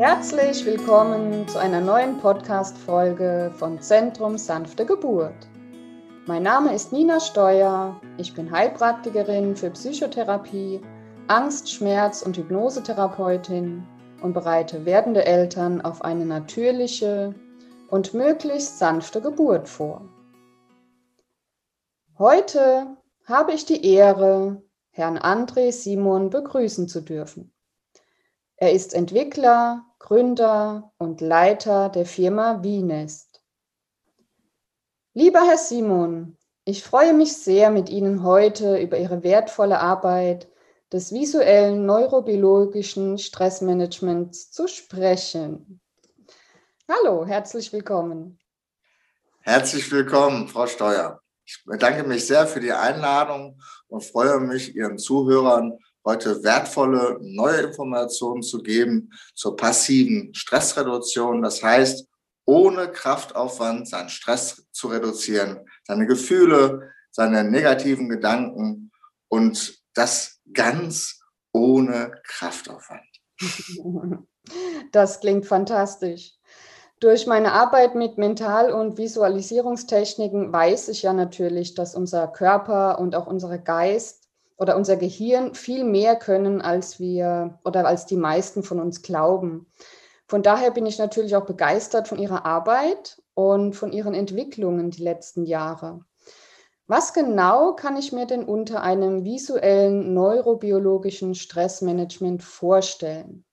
Herzlich willkommen zu einer neuen Podcast-Folge von Zentrum Sanfte Geburt. Mein Name ist Nina Steuer. Ich bin Heilpraktikerin für Psychotherapie, Angst-, Schmerz- und Hypnosetherapeutin und bereite werdende Eltern auf eine natürliche und möglichst sanfte Geburt vor. Heute habe ich die Ehre, Herrn André Simon begrüßen zu dürfen. Er ist Entwickler, Gründer und Leiter der Firma Wienest. Lieber Herr Simon, ich freue mich sehr, mit Ihnen heute über Ihre wertvolle Arbeit des visuellen neurobiologischen Stressmanagements zu sprechen. Hallo, herzlich willkommen. Herzlich willkommen, Frau Steuer. Ich bedanke mich sehr für die Einladung und freue mich, Ihren Zuhörern heute wertvolle neue Informationen zu geben zur passiven Stressreduktion. Das heißt, ohne Kraftaufwand seinen Stress zu reduzieren, seine Gefühle, seine negativen Gedanken und das ganz ohne Kraftaufwand. Das klingt fantastisch. Durch meine Arbeit mit Mental- und Visualisierungstechniken weiß ich ja natürlich, dass unser Körper und auch unser Geist oder unser Gehirn viel mehr können, als wir oder als die meisten von uns glauben. Von daher bin ich natürlich auch begeistert von Ihrer Arbeit und von Ihren Entwicklungen die letzten Jahre. Was genau kann ich mir denn unter einem visuellen neurobiologischen Stressmanagement vorstellen?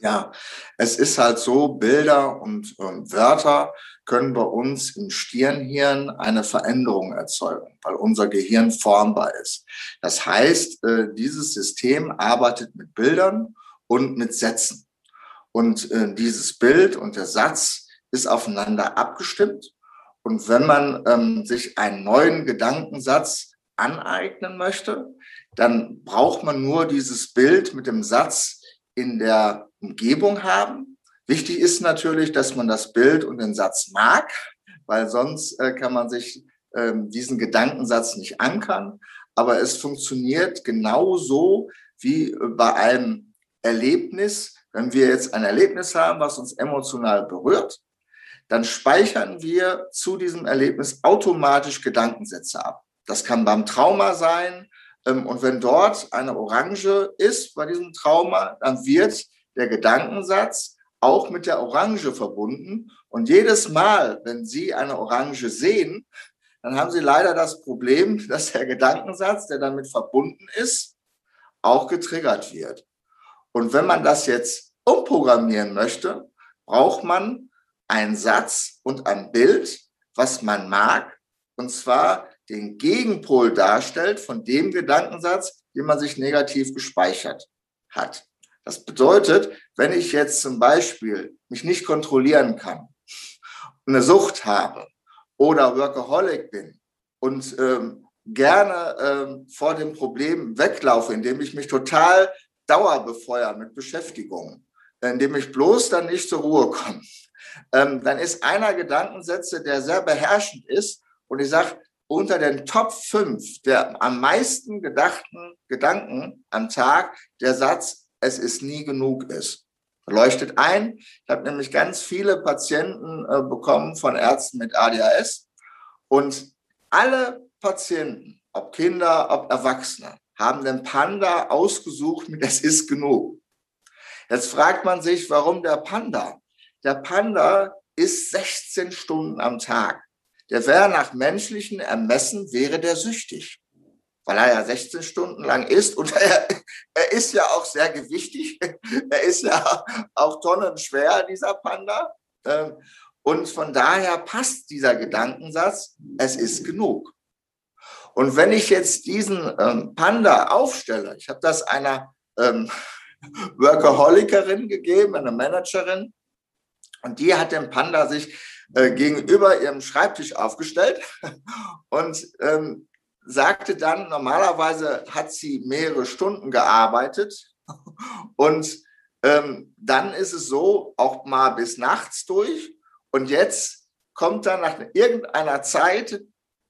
Ja, es ist halt so, Bilder und äh, Wörter können bei uns im Stirnhirn eine Veränderung erzeugen, weil unser Gehirn formbar ist. Das heißt, äh, dieses System arbeitet mit Bildern und mit Sätzen. Und äh, dieses Bild und der Satz ist aufeinander abgestimmt. Und wenn man ähm, sich einen neuen Gedankensatz aneignen möchte, dann braucht man nur dieses Bild mit dem Satz in der Umgebung haben. Wichtig ist natürlich, dass man das Bild und den Satz mag, weil sonst äh, kann man sich ähm, diesen Gedankensatz nicht ankern. Aber es funktioniert genauso wie bei einem Erlebnis. Wenn wir jetzt ein Erlebnis haben, was uns emotional berührt, dann speichern wir zu diesem Erlebnis automatisch Gedankensätze ab. Das kann beim Trauma sein. Ähm, und wenn dort eine Orange ist bei diesem Trauma, dann wird der Gedankensatz auch mit der Orange verbunden. Und jedes Mal, wenn Sie eine Orange sehen, dann haben Sie leider das Problem, dass der Gedankensatz, der damit verbunden ist, auch getriggert wird. Und wenn man das jetzt umprogrammieren möchte, braucht man einen Satz und ein Bild, was man mag, und zwar den Gegenpol darstellt von dem Gedankensatz, den man sich negativ gespeichert hat. Das bedeutet, wenn ich jetzt zum Beispiel mich nicht kontrollieren kann, eine Sucht habe oder Workaholic bin und ähm, gerne ähm, vor dem Problem weglaufe, indem ich mich total dauerbefeuere mit Beschäftigung, indem ich bloß dann nicht zur Ruhe komme, ähm, dann ist einer Gedankensätze, der sehr beherrschend ist und ich sage, unter den Top 5 der am meisten gedachten Gedanken am Tag der Satz, es ist nie genug ist. Leuchtet ein. Ich habe nämlich ganz viele Patienten äh, bekommen von Ärzten mit ADHS und alle Patienten, ob Kinder, ob Erwachsene, haben den Panda ausgesucht mit Es ist genug. Jetzt fragt man sich, warum der Panda? Der Panda ist 16 Stunden am Tag. Der wäre nach menschlichen Ermessen, wäre der süchtig weil er ja 16 Stunden lang isst und er, er ist ja auch sehr gewichtig. Er ist ja auch tonnenschwer, dieser Panda. Ähm, und von daher passt dieser Gedankensatz, es ist genug. Und wenn ich jetzt diesen ähm, Panda aufstelle, ich habe das einer ähm, Workaholikerin gegeben, einer Managerin, und die hat den Panda sich äh, gegenüber ihrem Schreibtisch aufgestellt und ähm, sagte dann, normalerweise hat sie mehrere Stunden gearbeitet und ähm, dann ist es so, auch mal bis nachts durch. Und jetzt kommt dann nach irgendeiner Zeit,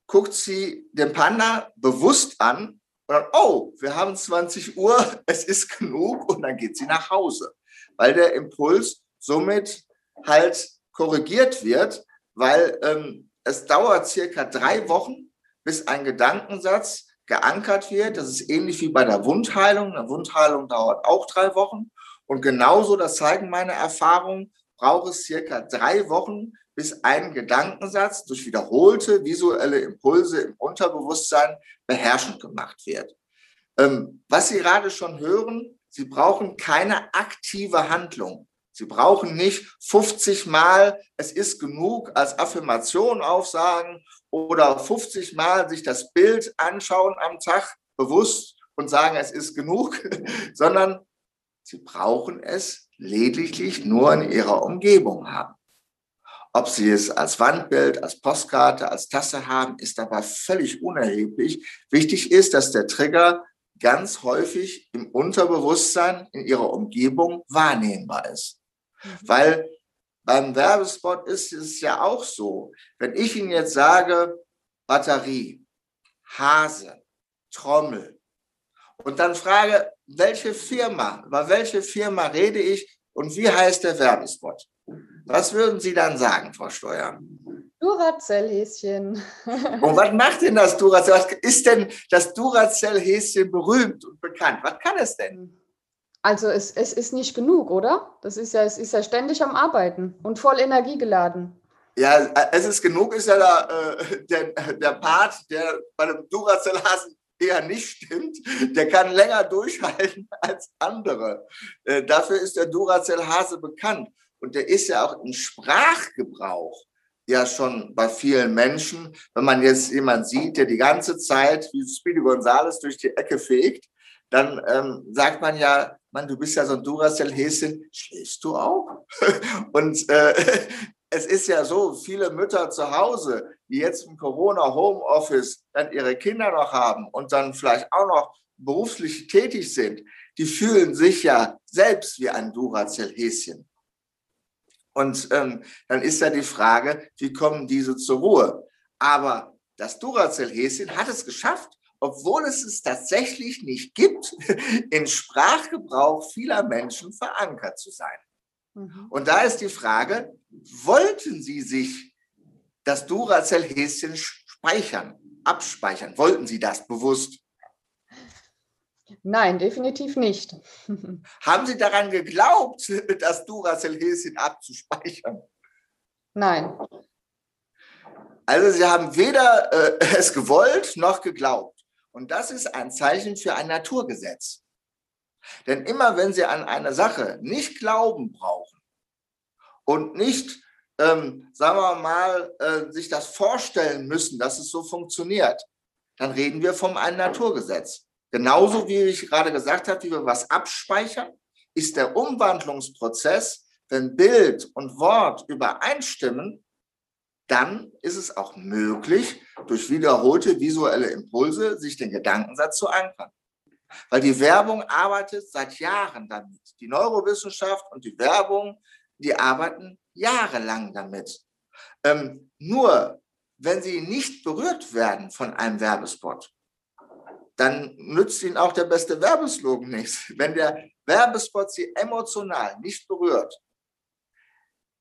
guckt sie den Panda bewusst an und dann, oh, wir haben 20 Uhr, es ist genug und dann geht sie nach Hause, weil der Impuls somit halt korrigiert wird, weil ähm, es dauert circa drei Wochen, bis ein Gedankensatz geankert wird. Das ist ähnlich wie bei der Wundheilung. Eine Wundheilung dauert auch drei Wochen. Und genauso, das zeigen meine Erfahrungen, braucht es circa drei Wochen, bis ein Gedankensatz durch wiederholte visuelle Impulse im Unterbewusstsein beherrschend gemacht wird. Ähm, was Sie gerade schon hören, Sie brauchen keine aktive Handlung. Sie brauchen nicht 50 Mal, es ist genug, als Affirmation aufsagen oder 50 Mal sich das Bild anschauen am Tag bewusst und sagen, es ist genug, sondern Sie brauchen es lediglich nur in Ihrer Umgebung haben. Ob Sie es als Wandbild, als Postkarte, als Tasse haben, ist dabei völlig unerheblich. Wichtig ist, dass der Trigger ganz häufig im Unterbewusstsein in Ihrer Umgebung wahrnehmbar ist. Mhm. Weil beim Werbespot ist es ja auch so, wenn ich Ihnen jetzt sage, Batterie, Hase, Trommel, und dann frage, welche Firma, über welche Firma rede ich und wie heißt der Werbespot? Was würden Sie dann sagen, Frau Steuer? Duracell-Häschen. Und was macht denn das Duracell? Was ist denn das Duracell-Häschen berühmt und bekannt? Was kann es denn? Also es, es ist nicht genug, oder? Das ist ja, es ist ja ständig am Arbeiten und voll energiegeladen. Ja, es ist genug, ist ja da, äh, der, der Part, der bei dem Duracell-Hasen eher nicht stimmt. Der kann länger durchhalten als andere. Äh, dafür ist der Duracell-Hase bekannt. Und der ist ja auch im Sprachgebrauch ja schon bei vielen Menschen. Wenn man jetzt jemanden sieht, der die ganze Zeit wie Speedy Gonzales durch die Ecke fegt, dann ähm, sagt man ja, Mann, du bist ja so ein Duracell-Häschen, schläfst du auch? Und äh, es ist ja so, viele Mütter zu Hause, die jetzt im Corona-Homeoffice dann ihre Kinder noch haben und dann vielleicht auch noch beruflich tätig sind, die fühlen sich ja selbst wie ein Duracell-Häschen. Und ähm, dann ist ja die Frage, wie kommen diese zur Ruhe? Aber das Duracell-Häschen hat es geschafft, obwohl es es tatsächlich nicht gibt, in Sprachgebrauch vieler Menschen verankert zu sein. Mhm. Und da ist die Frage, wollten Sie sich das Duracell-Häschen speichern, abspeichern? Wollten Sie das bewusst? Nein, definitiv nicht. Haben Sie daran geglaubt, das Duracell-Häschen abzuspeichern? Nein. Also Sie haben weder äh, es gewollt noch geglaubt. Und das ist ein Zeichen für ein Naturgesetz. Denn immer wenn Sie an eine Sache nicht Glauben brauchen und nicht, ähm, sagen wir mal, äh, sich das vorstellen müssen, dass es so funktioniert, dann reden wir vom ein Naturgesetz. Genauso wie ich gerade gesagt habe, wie wir was abspeichern, ist der Umwandlungsprozess, wenn Bild und Wort übereinstimmen, dann ist es auch möglich, durch wiederholte visuelle Impulse sich den Gedankensatz zu ankern. Weil die Werbung arbeitet seit Jahren damit. Die Neurowissenschaft und die Werbung, die arbeiten jahrelang damit. Ähm, nur wenn sie nicht berührt werden von einem Werbespot, dann nützt ihnen auch der beste Werbeslogan nichts. Wenn der Werbespot sie emotional nicht berührt,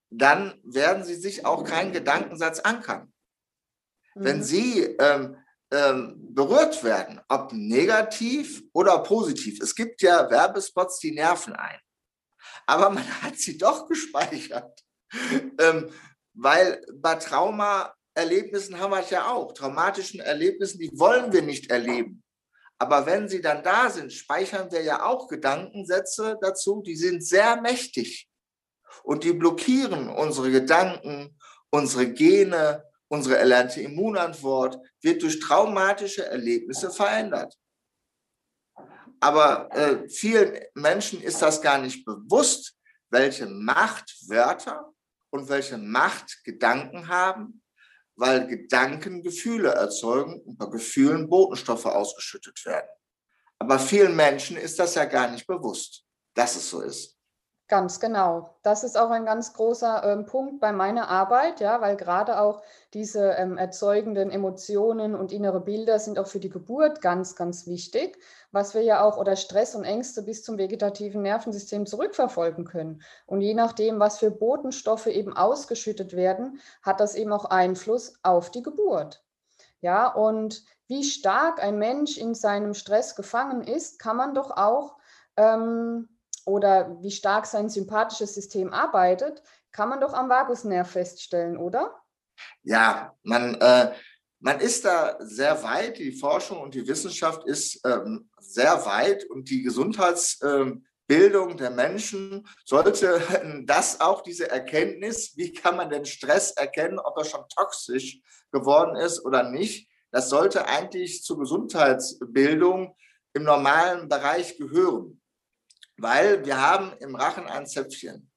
dann werden sie sich auch keinen Gedankensatz ankern. Mhm. Wenn sie ähm, ähm, berührt werden, ob negativ oder positiv. Es gibt ja Werbespots, die nerven ein. Aber man hat sie doch gespeichert. ähm, weil bei Traumaerlebnissen haben wir es ja auch. Traumatischen Erlebnissen, die wollen wir nicht erleben. Aber wenn sie dann da sind, speichern wir ja auch Gedankensätze dazu, die sind sehr mächtig. Und die blockieren unsere Gedanken, unsere Gene, unsere erlernte Immunantwort wird durch traumatische Erlebnisse verändert. Aber äh, vielen Menschen ist das gar nicht bewusst, welche Macht Wörter und welche Macht Gedanken haben, weil Gedanken Gefühle erzeugen und bei Gefühlen Botenstoffe ausgeschüttet werden. Aber vielen Menschen ist das ja gar nicht bewusst, dass es so ist. Ganz genau. Das ist auch ein ganz großer ähm, Punkt bei meiner Arbeit, ja, weil gerade auch diese ähm, erzeugenden Emotionen und innere Bilder sind auch für die Geburt ganz, ganz wichtig, was wir ja auch oder Stress und Ängste bis zum vegetativen Nervensystem zurückverfolgen können. Und je nachdem, was für Botenstoffe eben ausgeschüttet werden, hat das eben auch Einfluss auf die Geburt. Ja, und wie stark ein Mensch in seinem Stress gefangen ist, kann man doch auch ähm, oder wie stark sein sympathisches System arbeitet, kann man doch am Vagusnerv feststellen, oder? Ja, man, äh, man ist da sehr weit. Die Forschung und die Wissenschaft ist ähm, sehr weit und die Gesundheitsbildung ähm, der Menschen sollte das auch diese Erkenntnis, wie kann man den Stress erkennen, ob er schon toxisch geworden ist oder nicht, das sollte eigentlich zur Gesundheitsbildung im normalen Bereich gehören weil wir haben im Rachen ein Zäpfchen.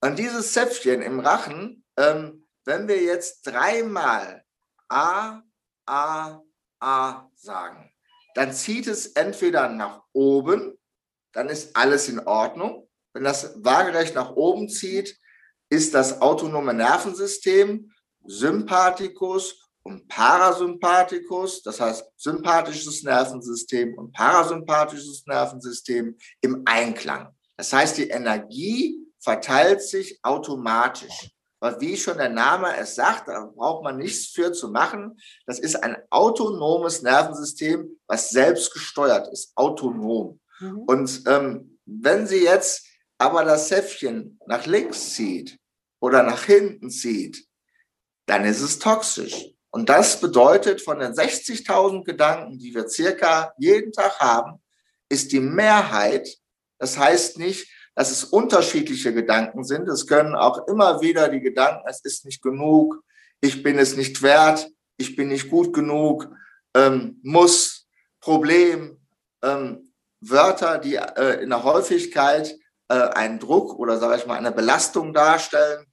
Und dieses Zäpfchen im Rachen, ähm, wenn wir jetzt dreimal A, A, A sagen, dann zieht es entweder nach oben, dann ist alles in Ordnung. Wenn das waagerecht nach oben zieht, ist das autonome Nervensystem, Sympathikus und Parasympathikus, das heißt sympathisches Nervensystem und parasympathisches Nervensystem im Einklang. Das heißt, die Energie verteilt sich automatisch. Weil wie schon der Name es sagt, da braucht man nichts für zu machen. Das ist ein autonomes Nervensystem, was selbst gesteuert ist, autonom. Mhm. Und ähm, wenn Sie jetzt aber das Säffchen nach links zieht oder nach hinten zieht, dann ist es toxisch. Und das bedeutet, von den 60.000 Gedanken, die wir circa jeden Tag haben, ist die Mehrheit, das heißt nicht, dass es unterschiedliche Gedanken sind. Es können auch immer wieder die Gedanken, es ist nicht genug, ich bin es nicht wert, ich bin nicht gut genug, ähm, muss, Problem, ähm, Wörter, die äh, in der Häufigkeit äh, einen Druck oder sage ich mal eine Belastung darstellen.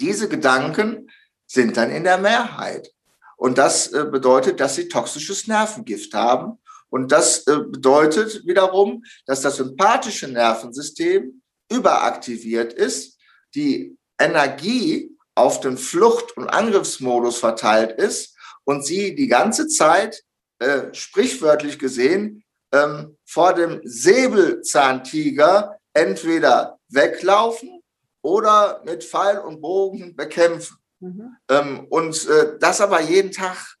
Diese Gedanken sind dann in der Mehrheit. Und das äh, bedeutet, dass sie toxisches Nervengift haben. Und das äh, bedeutet wiederum, dass das sympathische Nervensystem überaktiviert ist, die Energie auf den Flucht- und Angriffsmodus verteilt ist und sie die ganze Zeit, äh, sprichwörtlich gesehen, ähm, vor dem Säbelzahntiger entweder weglaufen oder mit Pfeil und Bogen bekämpfen. Mhm. Ähm, und äh, das aber jeden Tag.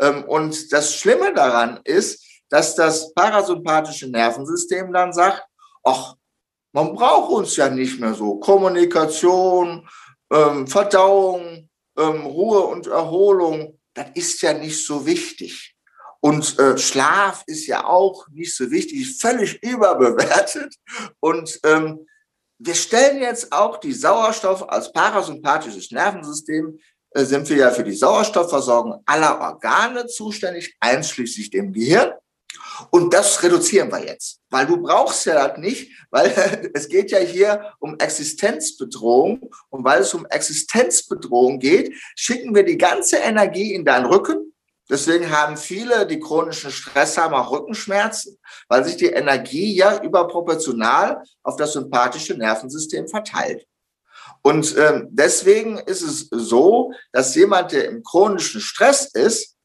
Ähm, und das Schlimme daran ist, dass das parasympathische Nervensystem dann sagt, ach, man braucht uns ja nicht mehr so. Kommunikation, ähm, Verdauung, ähm, Ruhe und Erholung, das ist ja nicht so wichtig. Und äh, Schlaf ist ja auch nicht so wichtig, völlig überbewertet. Und ähm, wir stellen jetzt auch die Sauerstoff als parasympathisches Nervensystem, äh, sind wir ja für die Sauerstoffversorgung aller Organe zuständig, einschließlich dem Gehirn. Und das reduzieren wir jetzt, weil du brauchst ja das nicht, weil es geht ja hier um Existenzbedrohung. Und weil es um Existenzbedrohung geht, schicken wir die ganze Energie in deinen Rücken Deswegen haben viele, die chronischen Stress haben, auch Rückenschmerzen, weil sich die Energie ja überproportional auf das sympathische Nervensystem verteilt. Und ähm, deswegen ist es so, dass jemand, der im chronischen Stress ist,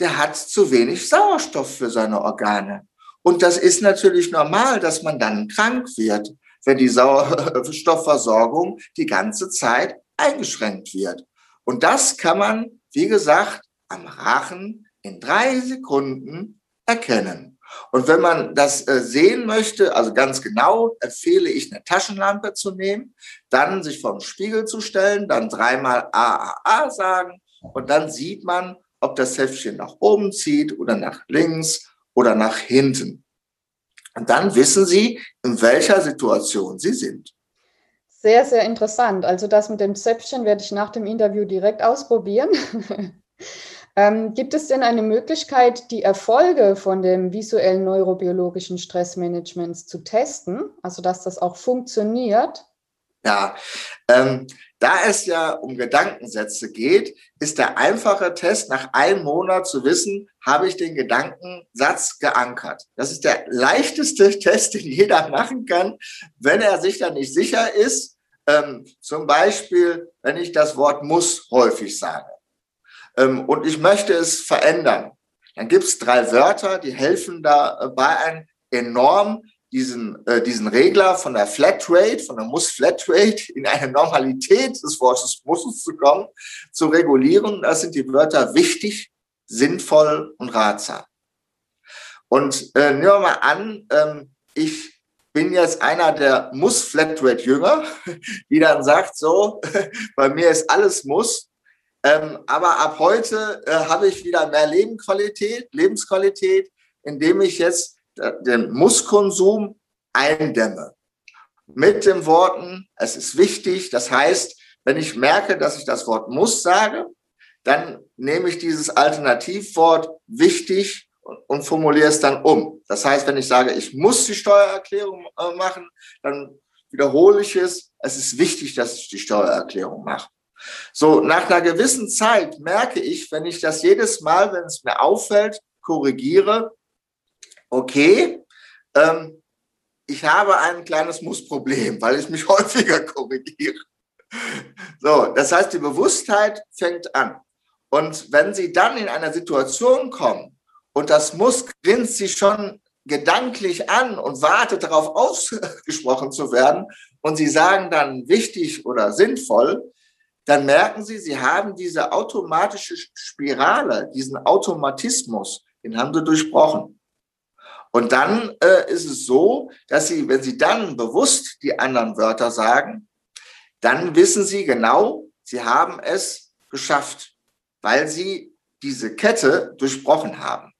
der hat zu wenig Sauerstoff für seine Organe. Und das ist natürlich normal, dass man dann krank wird, wenn die Sauerstoffversorgung die ganze Zeit eingeschränkt wird. Und das kann man, wie gesagt, am Rachen in drei Sekunden erkennen. Und wenn man das äh, sehen möchte, also ganz genau, empfehle ich eine Taschenlampe zu nehmen, dann sich vor den Spiegel zu stellen, dann dreimal AAA sagen und dann sieht man, ob das Heftchen nach oben zieht oder nach links oder nach hinten. Und dann wissen Sie, in welcher Situation Sie sind. Sehr, sehr interessant. Also das mit dem Zäpfchen werde ich nach dem Interview direkt ausprobieren. Ähm, gibt es denn eine Möglichkeit, die Erfolge von dem visuellen neurobiologischen Stressmanagements zu testen, also dass das auch funktioniert? Ja, ähm, da es ja um Gedankensätze geht, ist der einfache Test nach einem Monat zu wissen, habe ich den Gedankensatz geankert. Das ist der leichteste Test, den jeder machen kann, wenn er sich da nicht sicher ist. Ähm, zum Beispiel, wenn ich das Wort muss häufig sage ähm, und ich möchte es verändern, dann gibt es drei Wörter, die helfen dabei ein enorm diesen, äh, diesen Regler von der Flatrate, von der Muss-Flatrate in eine Normalität des Wortes Musses zu kommen, zu regulieren. Das sind die Wörter wichtig, sinnvoll und ratsam. Und äh, nehmen wir mal an, ähm, ich bin jetzt einer der Muss-Flatrate-Jünger, die dann sagt, so, bei mir ist alles Muss. Ähm, aber ab heute äh, habe ich wieder mehr Lebensqualität, Lebensqualität, indem ich jetzt den Musskonsum eindämme. Mit den Worten, es ist wichtig, das heißt, wenn ich merke, dass ich das Wort muss sage, dann nehme ich dieses Alternativwort wichtig und formuliere es dann um. Das heißt, wenn ich sage, ich muss die Steuererklärung äh, machen, dann wiederhole ich es. Es ist wichtig, dass ich die Steuererklärung mache. So, nach einer gewissen Zeit merke ich, wenn ich das jedes Mal, wenn es mir auffällt, korrigiere, okay, ähm, ich habe ein kleines Mussproblem, weil ich mich häufiger korrigiere. So, das heißt, die Bewusstheit fängt an. Und wenn Sie dann in einer Situation kommen und das Muss grinst Sie schon gedanklich an und wartet darauf ausgesprochen zu werden und Sie sagen dann wichtig oder sinnvoll, dann merken Sie, Sie haben diese automatische Spirale, diesen Automatismus, den haben Sie durchbrochen. Und dann äh, ist es so, dass Sie, wenn Sie dann bewusst die anderen Wörter sagen, dann wissen Sie genau, Sie haben es geschafft, weil Sie diese Kette durchbrochen haben.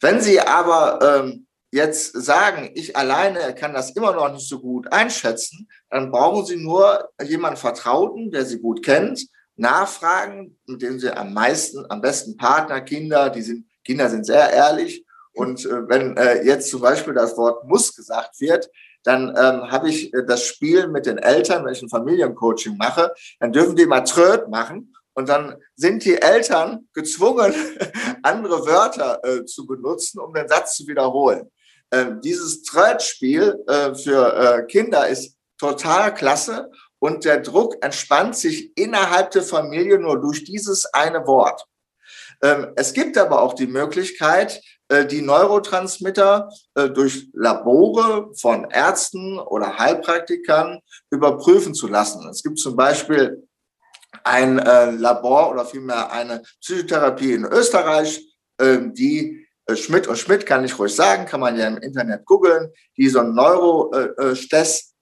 Wenn Sie aber ähm, jetzt sagen, ich alleine kann das immer noch nicht so gut einschätzen, dann brauchen Sie nur jemanden Vertrauten, der Sie gut kennt, nachfragen, mit dem Sie am meisten, am besten Partner, Kinder, die sind, Kinder sind sehr ehrlich und äh, wenn äh, jetzt zum Beispiel das Wort muss gesagt wird, dann ähm, habe ich äh, das Spiel mit den Eltern, wenn ich ein Familiencoaching mache, dann dürfen die mal Tröd machen und dann sind die Eltern gezwungen, andere Wörter äh, zu benutzen, um den Satz zu wiederholen. Ähm, dieses Tröd-Spiel äh, für äh, Kinder ist total klasse und der Druck entspannt sich innerhalb der Familie nur durch dieses eine Wort. Ähm, es gibt aber auch die Möglichkeit, äh, die Neurotransmitter äh, durch Labore von Ärzten oder Heilpraktikern überprüfen zu lassen. Es gibt zum Beispiel ein Labor oder vielmehr eine Psychotherapie in Österreich, ähm, die Schmidt und Schmidt kann ich ruhig sagen, kann man ja im Internet googeln, die so einen Neurotest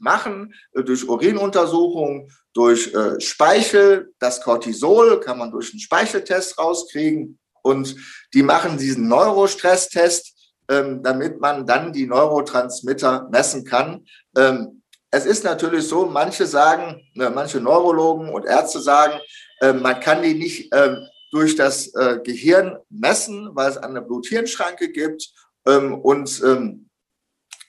machen durch Urinuntersuchungen, durch Speichel. Das Cortisol kann man durch einen Speicheltest rauskriegen. Und die machen diesen Neurostresstest, ähm, damit man dann die Neurotransmitter messen kann. Ähm, es ist natürlich so, manche sagen, äh, manche Neurologen und Ärzte sagen, äh, man kann die nicht äh, durch das äh, Gehirn messen, weil es eine Blut-Hirn-Schranke gibt. Ähm, und ähm,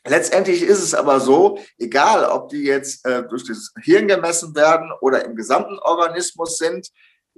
letztendlich ist es aber so, egal ob die jetzt äh, durch das Hirn gemessen werden oder im gesamten Organismus sind,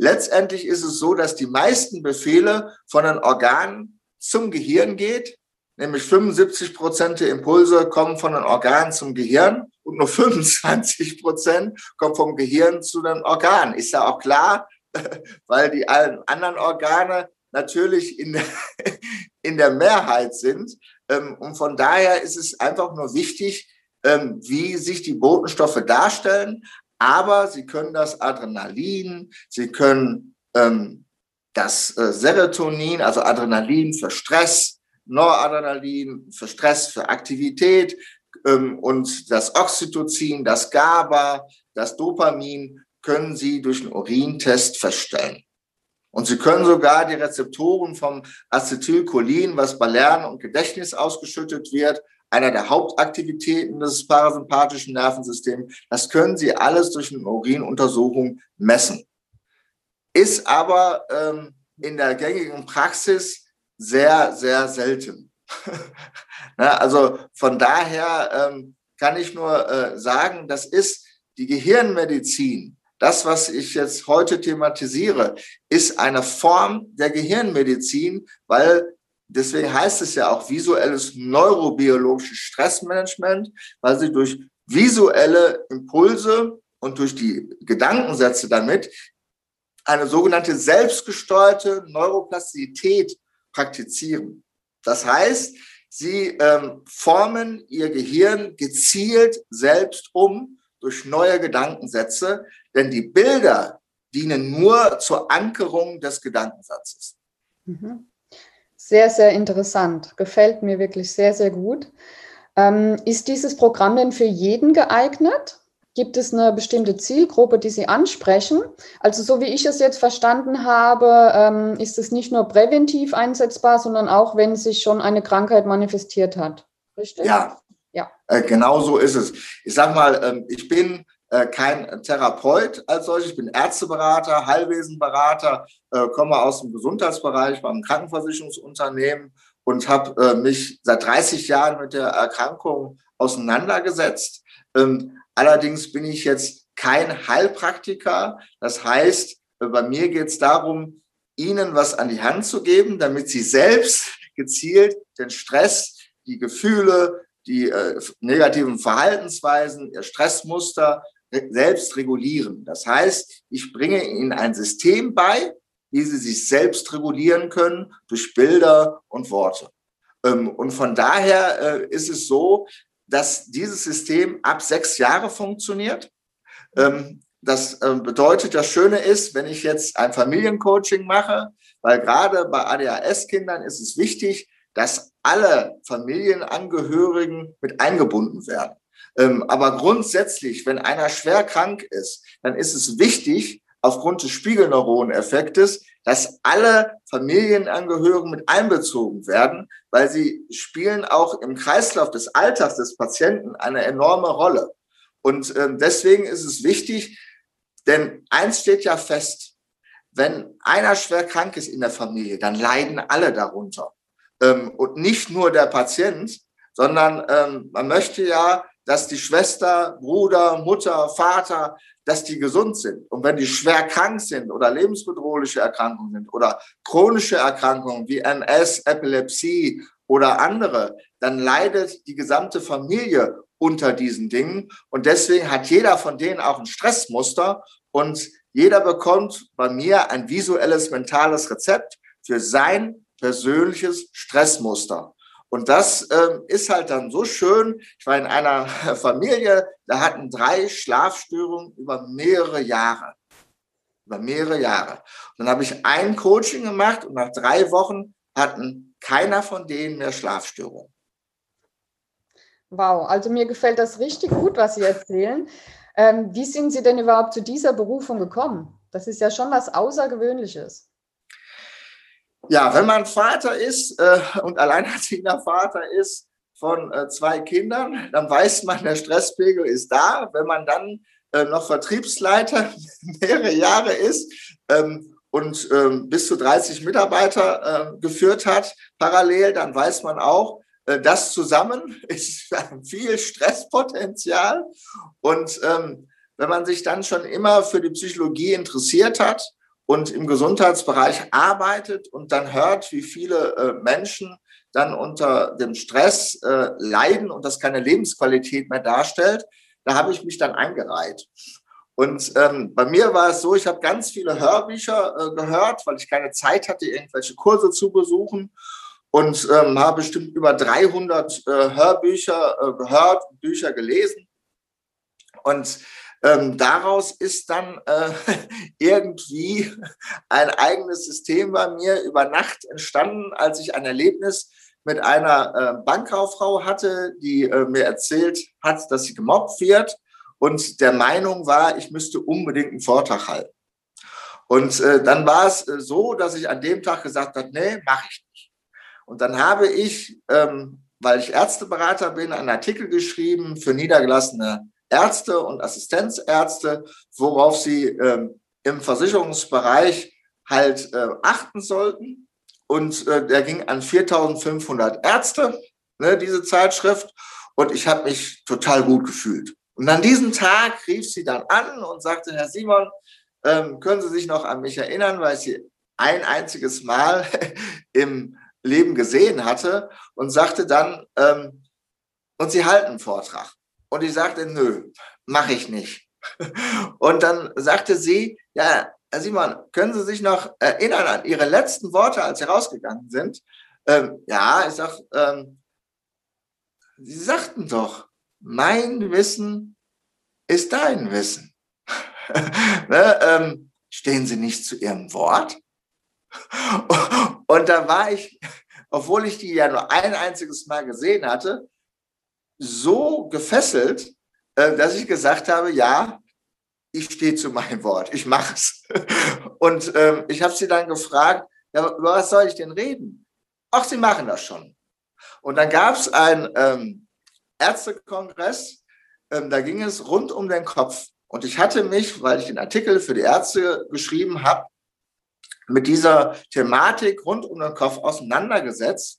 Letztendlich ist es so, dass die meisten Befehle von den Organen zum Gehirn geht, nämlich 75 Prozent der Impulse kommen von den Organen zum Gehirn und nur 25 Prozent kommen vom Gehirn zu den Organen. Ist ja auch klar, weil die anderen Organe natürlich in der, in der Mehrheit sind. Ähm, und von daher ist es einfach nur wichtig, ähm, wie sich die Botenstoffe darstellen, aber sie können das Adrenalin, sie können ähm, das äh, Serotonin, also Adrenalin für Stress, Noradrenalin für Stress, für Aktivität und das Oxytocin, das GABA, das Dopamin können Sie durch einen Urintest feststellen. Und Sie können sogar die Rezeptoren vom Acetylcholin, was bei Lernen und Gedächtnis ausgeschüttet wird, einer der Hauptaktivitäten des parasympathischen Nervensystems. Das können Sie alles durch eine Urinuntersuchung messen. Ist aber ähm, in der gängigen Praxis sehr, sehr selten. Na, also von daher ähm, kann ich nur äh, sagen, das ist die Gehirnmedizin. Das, was ich jetzt heute thematisiere, ist eine Form der Gehirnmedizin, weil deswegen heißt es ja auch visuelles neurobiologisches Stressmanagement, weil sie durch visuelle Impulse und durch die Gedankensätze damit eine sogenannte selbstgesteuerte Neuroplastizität praktizieren. Das heißt, sie ähm, formen ihr Gehirn gezielt selbst um durch neue Gedankensätze, denn die Bilder dienen nur zur Ankerung des Gedankensatzes. Mhm. Sehr, sehr interessant. Gefällt mir wirklich sehr, sehr gut. Ähm, ist dieses Programm denn für jeden geeignet? Gibt es eine bestimmte Zielgruppe, die Sie ansprechen? Also so wie ich es jetzt verstanden habe, ähm, ist es nicht nur präventiv einsetzbar, sondern auch, wenn sich schon eine Krankheit manifestiert hat. Richtig? Ja, ja. Äh, genau so ist es. Ich sage mal, ähm, ich bin äh, kein Therapeut als solch, ich bin Ärzteberater, Heilwesenberater, äh, komme aus dem Gesundheitsbereich beim Krankenversicherungsunternehmen und habe mich seit 30 Jahren mit der Erkrankung auseinandergesetzt. Ähm, allerdings bin ich jetzt kein Heilpraktiker. Das heißt, bei mir geht es darum, Ihnen was an die Hand zu geben, damit Sie selbst gezielt den Stress, die Gefühle, die äh, negativen Verhaltensweisen, ihr Stressmuster selbst regulieren. Das heißt, ich bringe ihnen ein System bei, wie sie sich selbst regulieren können durch Bilder und Worte. Ähm, und von daher äh, ist es so, dass dieses System ab sechs Jahre funktioniert. Ähm, das äh, bedeutet, das Schöne ist, wenn ich jetzt ein Familiencoaching mache, weil gerade bei ADHS-Kindern ist es wichtig, dass alle Familienangehörigen mit eingebunden werden. Ähm, aber grundsätzlich, wenn einer schwer krank ist, dann ist es wichtig, aufgrund des Spiegelneuroneneffektes, dass alle Familienangehörigen mit einbezogen werden, weil sie spielen auch im Kreislauf des Alltags des Patienten eine enorme Rolle. Und ähm, deswegen ist es wichtig, denn eins steht ja fest, wenn einer schwer krank ist in der Familie, dann leiden alle darunter. Ähm, und nicht nur der Patient, sondern ähm, man möchte ja, dass die Schwester, Bruder, Mutter, Vater, dass die gesund sind. Und wenn die schwer krank sind oder lebensbedrohliche Erkrankungen sind oder chronische Erkrankungen wie MS, Epilepsie oder andere, dann leidet die gesamte Familie unter diesen Dingen. Und deswegen hat jeder von denen auch ein Stressmuster und jeder bekommt bei mir ein visuelles, mentales Rezept für sein persönliches Stressmuster. Und das ähm, ist halt dann so schön. Ich war in einer Familie, da hatten drei Schlafstörungen über mehrere Jahre. Über mehrere Jahre. Und dann habe ich ein Coaching gemacht und nach drei Wochen hatten keiner von denen mehr Schlafstörungen. Wow, also mir gefällt das richtig gut, was Sie erzählen. Ähm, wie sind Sie denn überhaupt zu dieser Berufung gekommen? Das ist ja schon was Außergewöhnliches. Ja, wenn man Vater ist äh, und alleinerziehender Vater ist von äh, zwei Kindern, dann weiß man, der Stresspegel ist da. Wenn man dann äh, noch Vertriebsleiter mehrere Jahre ist ähm, und ähm, bis zu 30 Mitarbeiter äh, geführt hat, parallel, dann weiß man auch, äh, das zusammen ist viel Stresspotenzial. Und ähm, wenn man sich dann schon immer für die Psychologie interessiert hat, und im Gesundheitsbereich arbeitet und dann hört, wie viele äh, Menschen dann unter dem Stress äh, leiden und das keine Lebensqualität mehr darstellt, da habe ich mich dann eingereiht. Und ähm, bei mir war es so, ich habe ganz viele Hörbücher äh, gehört, weil ich keine Zeit hatte, irgendwelche Kurse zu besuchen und ähm, habe bestimmt über 300 äh, Hörbücher äh, gehört, Bücher gelesen. Und ähm, daraus ist dann äh, irgendwie ein eigenes System bei mir über Nacht entstanden, als ich ein Erlebnis mit einer äh, Bankkauffrau hatte, die äh, mir erzählt hat, dass sie gemobbt wird und der Meinung war, ich müsste unbedingt einen Vortrag halten. Und äh, dann war es äh, so, dass ich an dem Tag gesagt habe, nee, mache ich nicht. Und dann habe ich, ähm, weil ich Ärzteberater bin, einen Artikel geschrieben für niedergelassene Ärzte und Assistenzärzte, worauf sie ähm, im Versicherungsbereich halt äh, achten sollten. Und äh, der ging an 4500 Ärzte, ne, diese Zeitschrift. und ich habe mich total gut gefühlt. Und an diesem Tag rief sie dann an und sagte, Herr Simon, ähm, können Sie sich noch an mich erinnern, weil ich Sie ein einziges Mal im Leben gesehen hatte und sagte dann, ähm, und Sie halten einen Vortrag. Und ich sagte, nö, mache ich nicht. Und dann sagte sie, ja, Herr Simon, können Sie sich noch erinnern an Ihre letzten Worte, als Sie rausgegangen sind? Ähm, ja, ich sag, ähm, Sie sagten doch, mein Wissen ist dein Wissen. ne, ähm, stehen Sie nicht zu Ihrem Wort? Und da war ich, obwohl ich die ja nur ein einziges Mal gesehen hatte, so gefesselt, äh, dass ich gesagt habe, ja, ich stehe zu meinem Wort, ich mache es. Und ähm, ich habe sie dann gefragt, ja, über was soll ich denn reden? Ach, Sie machen das schon. Und dann gab es einen ähm, Ärztekongress, ähm, da ging es rund um den Kopf. Und ich hatte mich, weil ich den Artikel für die Ärzte geschrieben habe, mit dieser Thematik rund um den Kopf auseinandergesetzt.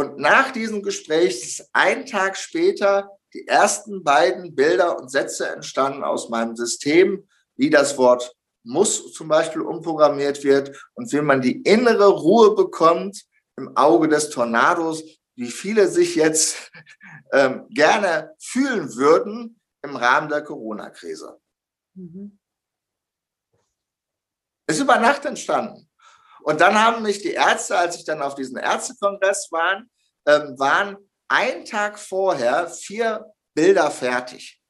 Und nach diesem Gespräch ist ein Tag später die ersten beiden Bilder und Sätze entstanden aus meinem System, wie das Wort muss zum Beispiel umprogrammiert wird und wie man die innere Ruhe bekommt im Auge des Tornados, wie viele sich jetzt ähm, gerne fühlen würden im Rahmen der Corona-Krise. Mhm. Ist über Nacht entstanden. Und dann haben mich die Ärzte, als ich dann auf diesen Ärztekongress war, ähm, waren ein Tag vorher vier Bilder fertig.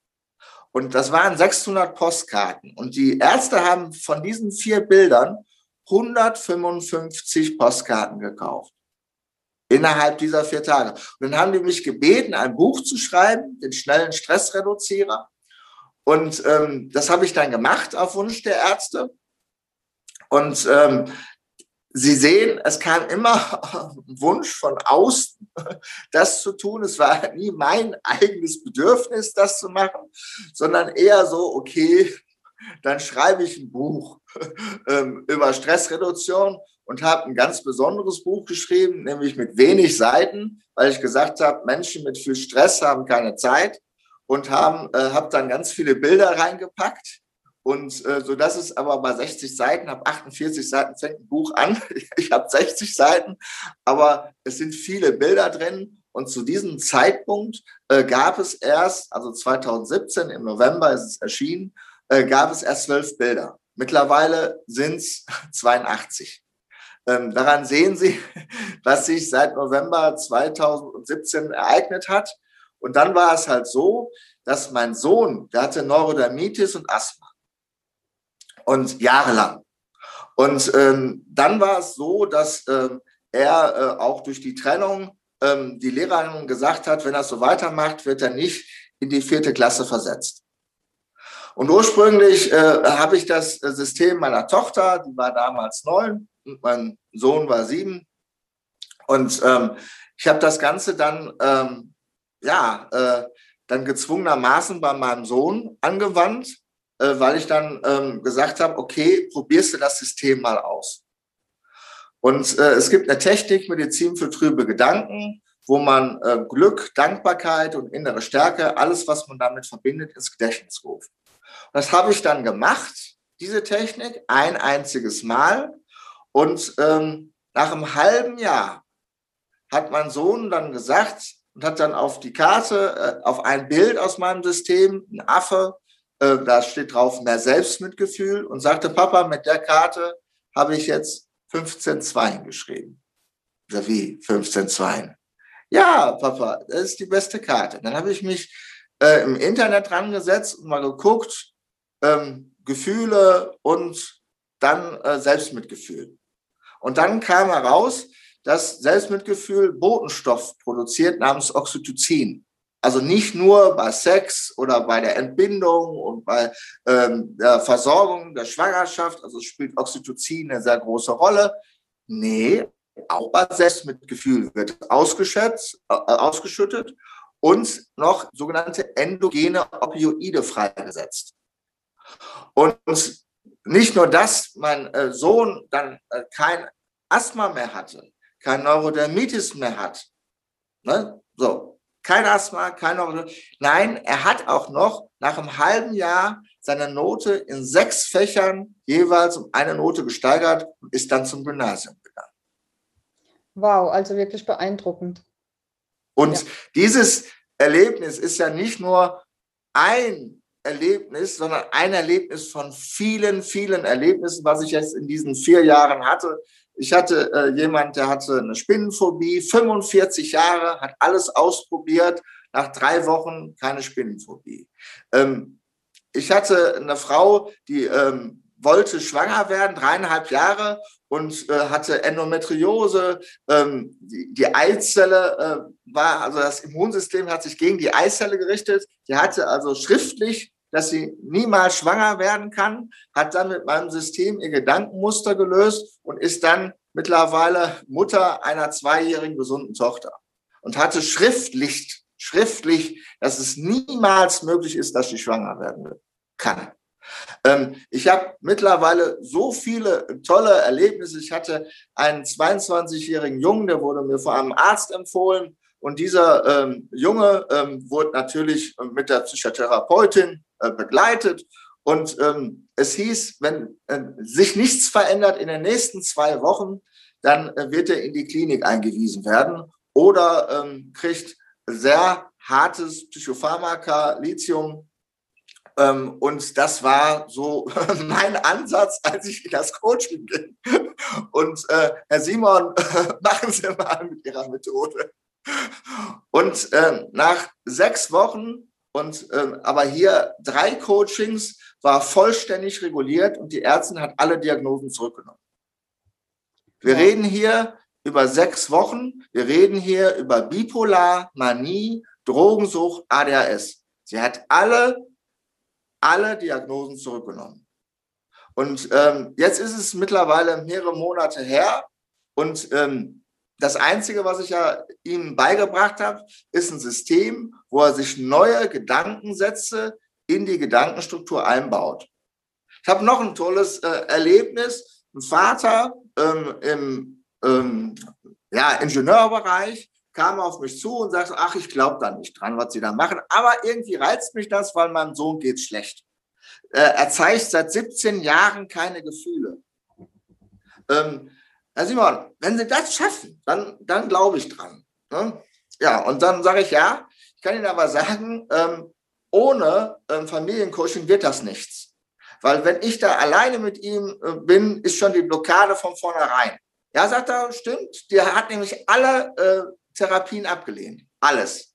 Und das waren 600 Postkarten. Und die Ärzte haben von diesen vier Bildern 155 Postkarten gekauft. Innerhalb dieser vier Tage. Und dann haben die mich gebeten, ein Buch zu schreiben, den schnellen Stressreduzierer. Und ähm, das habe ich dann gemacht auf Wunsch der Ärzte. Und ähm, Sie sehen, es kam immer Wunsch von außen, das zu tun. Es war nie mein eigenes Bedürfnis, das zu machen, sondern eher so, okay, dann schreibe ich ein Buch ähm, über Stressreduktion und habe ein ganz besonderes Buch geschrieben, nämlich mit wenig Seiten, weil ich gesagt habe, Menschen mit viel Stress haben keine Zeit und haben, äh, habe dann ganz viele Bilder reingepackt und äh, so dass es aber bei 60 Seiten, habe 48 Seiten, fängt ein Buch an. Ich habe 60 Seiten, aber es sind viele Bilder drin. Und zu diesem Zeitpunkt äh, gab es erst, also 2017 im November ist es erschienen, äh, gab es erst zwölf Bilder. Mittlerweile sind es 82. Ähm, daran sehen Sie, was sich seit November 2017 ereignet hat. Und dann war es halt so, dass mein Sohn, der hatte Neurodermitis und Asthma und jahrelang. Und ähm, dann war es so, dass ähm, er äh, auch durch die Trennung ähm, die Lehrerin gesagt hat, wenn er so weitermacht, wird er nicht in die vierte Klasse versetzt. Und ursprünglich äh, habe ich das äh, System meiner Tochter, die war damals neun mein Sohn war sieben. Und ähm, ich habe das Ganze dann, ähm, ja, äh, dann gezwungenermaßen bei meinem Sohn angewandt äh, weil ich dann ähm, gesagt habe, okay, probierst du das System mal aus. Und äh, es gibt eine Technik, Medizin für trübe Gedanken, wo man äh, Glück, Dankbarkeit und innere Stärke, alles, was man damit verbindet, ins Gedächtnis ruft. das habe ich dann gemacht, diese Technik, ein einziges Mal. Und ähm, nach einem halben Jahr hat mein Sohn dann gesagt und hat dann auf die Karte, äh, auf ein Bild aus meinem System, ein Affe, äh, da steht drauf mehr Selbstmitgefühl und sagte, Papa, mit der Karte habe ich jetzt 15 Zweien geschrieben. Ja, wie 15 Zweien? Ja, Papa, das ist die beste Karte. Dann habe ich mich äh, im Internet dran gesetzt und mal geguckt, ähm, Gefühle und dann äh, Selbstmitgefühl. Und dann kam heraus, dass Selbstmitgefühl Botenstoff produziert namens Oxytocin. Also nicht nur bei Sex oder bei der Entbindung und bei ähm, der Versorgung der Schwangerschaft, also spielt Oxytocin eine sehr große Rolle. Nee, auch bei Selbstmitgefühl wird ausgeschätzt, äh, ausgeschüttet und noch sogenannte endogene Opioide freigesetzt. Und nicht nur, dass mein äh, Sohn dann äh, kein Asthma mehr hatte, kein Neurodermitis mehr hat, ne? so, kein Asthma, kein Nein, er hat auch noch nach einem halben Jahr seine Note in sechs Fächern jeweils um eine Note gesteigert und ist dann zum Gymnasium gegangen. Wow, also wirklich beeindruckend. Und ja. dieses Erlebnis ist ja nicht nur ein Erlebnis, sondern ein Erlebnis von vielen, vielen Erlebnissen, was ich jetzt in diesen vier Jahren hatte. Ich hatte äh, jemand, der hatte eine Spinnenphobie, 45 Jahre, hat alles ausprobiert, nach drei Wochen keine Spinnenphobie. Ähm, ich hatte eine Frau, die ähm, wollte schwanger werden, dreieinhalb Jahre und äh, hatte Endometriose. Ähm, die, die, Eizelle äh, war, also das Immunsystem hat sich gegen die Eizelle gerichtet. Die hatte also schriftlich, dass sie niemals schwanger werden kann, hat dann mit meinem System ihr Gedankenmuster gelöst und ist dann mittlerweile Mutter einer zweijährigen gesunden Tochter und hatte schriftlich, schriftlich, dass es niemals möglich ist, dass sie schwanger werden kann. Ähm, ich habe mittlerweile so viele tolle Erlebnisse. Ich hatte einen 22-jährigen Jungen, der wurde mir von einem Arzt empfohlen. Und dieser ähm, Junge ähm, wurde natürlich mit der Psychotherapeutin äh, begleitet. Und ähm, es hieß, wenn äh, sich nichts verändert in den nächsten zwei Wochen, dann äh, wird er in die Klinik eingewiesen werden oder ähm, kriegt sehr hartes Psychopharmaka, Lithium, und das war so mein Ansatz, als ich in das Coaching ging. Und äh, Herr Simon, machen Sie mal mit Ihrer Methode. Und äh, nach sechs Wochen und äh, aber hier drei Coachings war vollständig reguliert und die Ärztin hat alle Diagnosen zurückgenommen. Wir ja. reden hier über sechs Wochen. Wir reden hier über Bipolar, Manie, Drogensucht, ADHS. Sie hat alle alle Diagnosen zurückgenommen. Und ähm, jetzt ist es mittlerweile mehrere Monate her und ähm, das Einzige, was ich ja ihm beigebracht habe, ist ein System, wo er sich neue Gedankensätze in die Gedankenstruktur einbaut. Ich habe noch ein tolles äh, Erlebnis. Ein Vater ähm, im ähm, ja, Ingenieurbereich kam auf mich zu und sagte, ach, ich glaube da nicht dran, was Sie da machen. Aber irgendwie reizt mich das, weil meinem Sohn geht's schlecht. Äh, er zeigt seit 17 Jahren keine Gefühle. Ähm, Herr Simon, wenn Sie das schaffen, dann, dann glaube ich dran. Ne? Ja, und dann sage ich, ja, ich kann Ihnen aber sagen, ähm, ohne ähm, Familiencoaching wird das nichts. Weil wenn ich da alleine mit ihm äh, bin, ist schon die Blockade von vornherein. Ja, sagt er, stimmt. Der hat nämlich alle äh, Therapien abgelehnt. Alles.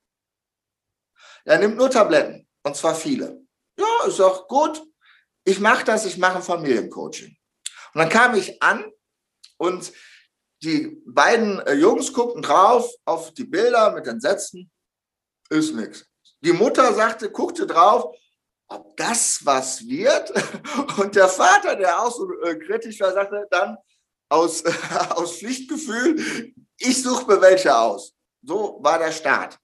Er nimmt nur Tabletten. Und zwar viele. Ja, ist doch gut. Ich mache das, ich mache ein Familiencoaching. Und dann kam ich an und die beiden äh, Jungs guckten drauf auf die Bilder mit den Sätzen. Ist nichts. Die Mutter sagte, guckte drauf, ob das was wird. Und der Vater, der auch so äh, kritisch war, sagte dann aus, aus Pflichtgefühl, ich suche mir welche aus. So war der Start.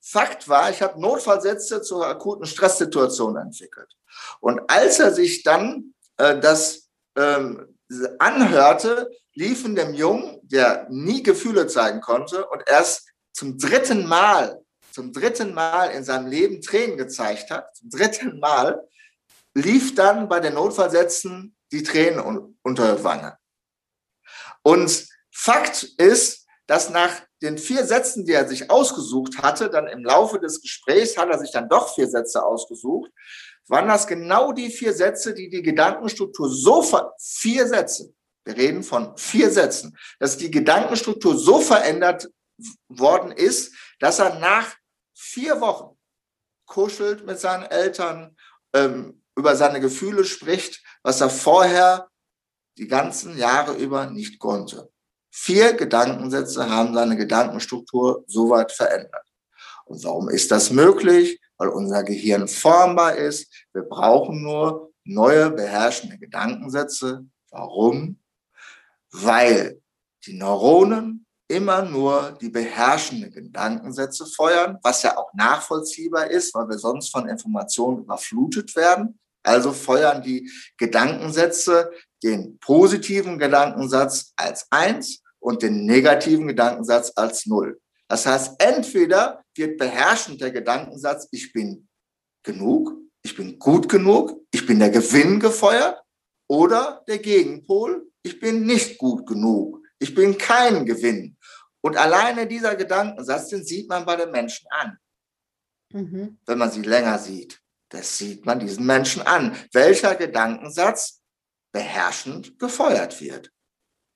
Fakt war, ich habe Notfallsätze zur akuten Stresssituation entwickelt. Und als er sich dann äh, das ähm, anhörte, liefen dem Jungen, der nie Gefühle zeigen konnte und erst zum dritten Mal, zum dritten Mal in seinem Leben Tränen gezeigt hat, zum dritten Mal, lief dann bei den Notfallsätzen die Tränen unter die Wange. Und Fakt ist, dass nach den vier Sätzen, die er sich ausgesucht hatte, dann im Laufe des Gesprächs hat er sich dann doch vier Sätze ausgesucht, waren das genau die vier Sätze, die die Gedankenstruktur so ver vier Sätze, wir reden von vier Sätzen, dass die Gedankenstruktur so verändert worden ist, dass er nach vier Wochen kuschelt mit seinen Eltern, ähm, über seine Gefühle spricht, was er vorher die ganzen Jahre über nicht konnte. Vier Gedankensätze haben seine Gedankenstruktur so weit verändert. Und warum ist das möglich? Weil unser Gehirn formbar ist. Wir brauchen nur neue beherrschende Gedankensätze. Warum? Weil die Neuronen immer nur die beherrschenden Gedankensätze feuern, was ja auch nachvollziehbar ist, weil wir sonst von Informationen überflutet werden. Also feuern die Gedankensätze den positiven Gedankensatz als eins und den negativen Gedankensatz als null. Das heißt, entweder wird beherrschend der Gedankensatz, ich bin genug, ich bin gut genug, ich bin der Gewinn gefeuert, oder der Gegenpol, ich bin nicht gut genug, ich bin kein Gewinn. Und alleine dieser Gedankensatz, den sieht man bei den Menschen an. Mhm. Wenn man sie länger sieht, das sieht man diesen Menschen an. Welcher Gedankensatz beherrschend gefeuert wird.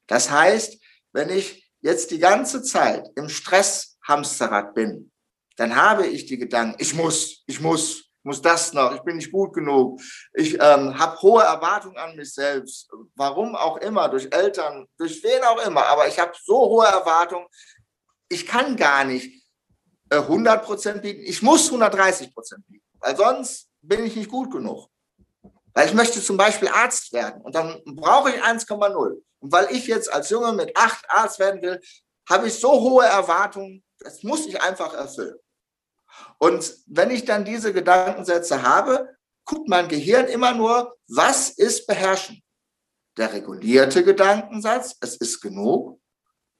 Das heißt, wenn ich jetzt die ganze Zeit im Stresshamsterrad bin, dann habe ich die Gedanken, ich muss, ich muss, muss das noch, ich bin nicht gut genug, ich ähm, habe hohe Erwartungen an mich selbst, warum auch immer, durch Eltern, durch wen auch immer, aber ich habe so hohe Erwartungen, ich kann gar nicht äh, 100 Prozent bieten, ich muss 130 Prozent bieten, weil sonst bin ich nicht gut genug. Weil ich möchte zum Beispiel Arzt werden und dann brauche ich 1,0. Und weil ich jetzt als Junge mit 8 Arzt werden will, habe ich so hohe Erwartungen, das muss ich einfach erfüllen. Und wenn ich dann diese Gedankensätze habe, guckt mein Gehirn immer nur, was ist beherrschen? Der regulierte Gedankensatz, es ist genug,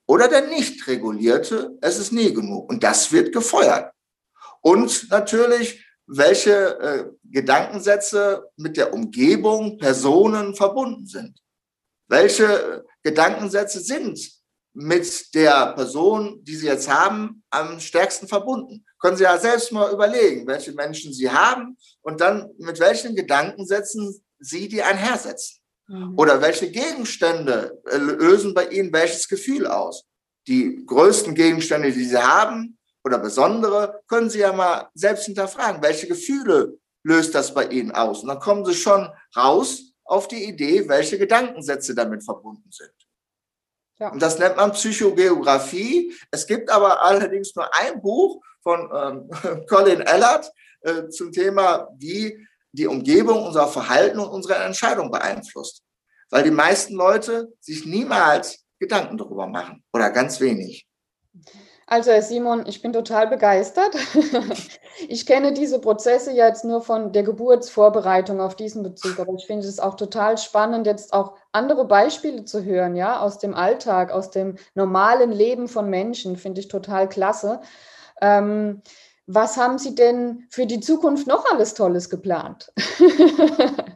oder der nicht regulierte, es ist nie genug. Und das wird gefeuert. Und natürlich welche äh, Gedankensätze mit der Umgebung, Personen verbunden sind. Welche Gedankensätze sind mit der Person, die Sie jetzt haben, am stärksten verbunden? Können Sie ja selbst mal überlegen, welche Menschen Sie haben und dann mit welchen Gedankensätzen Sie die einhersetzen. Mhm. Oder welche Gegenstände äh, lösen bei Ihnen welches Gefühl aus? Die größten Gegenstände, die Sie haben, oder besondere, können Sie ja mal selbst hinterfragen, welche Gefühle löst das bei Ihnen aus? Und dann kommen Sie schon raus auf die Idee, welche Gedankensätze damit verbunden sind. Ja. Und das nennt man Psychogeografie. Es gibt aber allerdings nur ein Buch von ähm, Colin Ellert äh, zum Thema, wie die Umgebung unser Verhalten und unsere Entscheidung beeinflusst. Weil die meisten Leute sich niemals Gedanken darüber machen oder ganz wenig. Also Herr Simon, ich bin total begeistert. Ich kenne diese Prozesse jetzt nur von der Geburtsvorbereitung auf diesen Bezug, aber ich finde es auch total spannend, jetzt auch andere Beispiele zu hören, ja, aus dem Alltag, aus dem normalen Leben von Menschen, finde ich total klasse. Ähm, was haben Sie denn für die Zukunft noch alles Tolles geplant?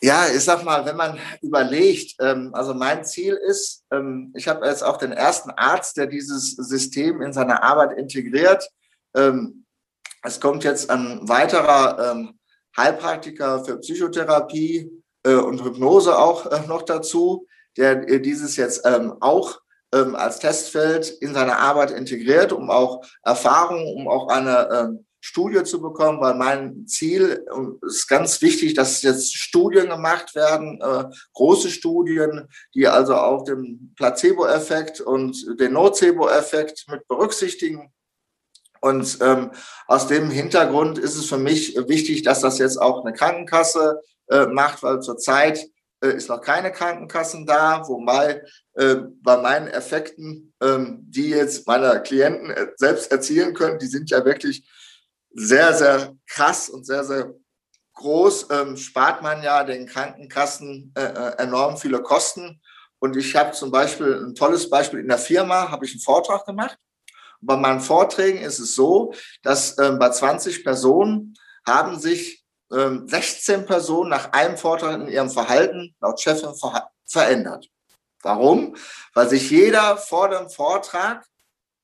Ja, ich sag mal, wenn man überlegt, ähm, also mein Ziel ist, ähm, ich habe jetzt auch den ersten Arzt, der dieses System in seine Arbeit integriert. Ähm, es kommt jetzt ein weiterer ähm, Heilpraktiker für Psychotherapie äh, und Hypnose auch äh, noch dazu, der äh, dieses jetzt ähm, auch ähm, als Testfeld in seine Arbeit integriert, um auch Erfahrungen, um auch eine Studie zu bekommen, weil mein Ziel ist ganz wichtig, dass jetzt Studien gemacht werden, äh, große Studien, die also auch den Placebo-Effekt und den Nocebo-Effekt mit berücksichtigen. Und ähm, aus dem Hintergrund ist es für mich wichtig, dass das jetzt auch eine Krankenkasse äh, macht, weil zurzeit äh, ist noch keine Krankenkassen da, wobei äh, bei meinen Effekten, ähm, die jetzt meine Klienten äh, selbst erzielen können, die sind ja wirklich sehr, sehr krass und sehr, sehr groß, ähm, spart man ja den Krankenkassen äh, äh enorm viele Kosten. Und ich habe zum Beispiel ein tolles Beispiel in der Firma, habe ich einen Vortrag gemacht. Und bei meinen Vorträgen ist es so, dass ähm, bei 20 Personen haben sich ähm, 16 Personen nach einem Vortrag in ihrem Verhalten laut Chefin ver verändert. Warum? Weil sich jeder vor dem Vortrag